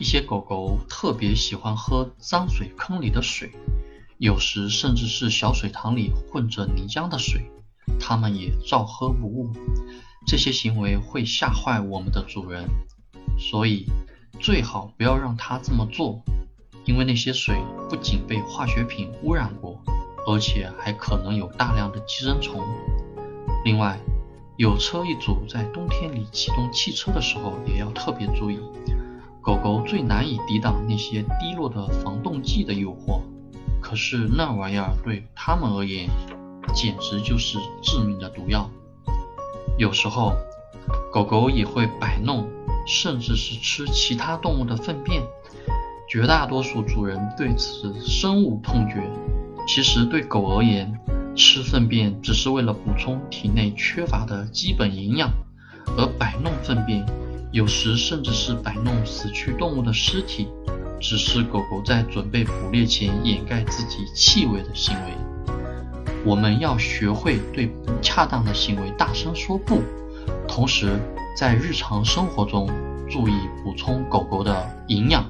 一些狗狗特别喜欢喝脏水坑里的水，有时甚至是小水塘里混着泥浆的水，它们也照喝不误。这些行为会吓坏我们的主人，所以最好不要让它这么做，因为那些水不仅被化学品污染过，而且还可能有大量的寄生虫。另外，有车一族在冬天里启动汽车的时候也要特别注意。狗狗最难以抵挡那些滴落的防冻剂的诱惑，可是那玩意儿对它们而言简直就是致命的毒药。有时候，狗狗也会摆弄，甚至是吃其他动物的粪便。绝大多数主人对此深恶痛绝。其实对狗而言，吃粪便只是为了补充体内缺乏的基本营养，而摆弄粪便。有时甚至是摆弄死去动物的尸体，只是狗狗在准备捕猎前掩盖自己气味的行为。我们要学会对不恰当的行为大声说不，同时在日常生活中注意补充狗狗的营养。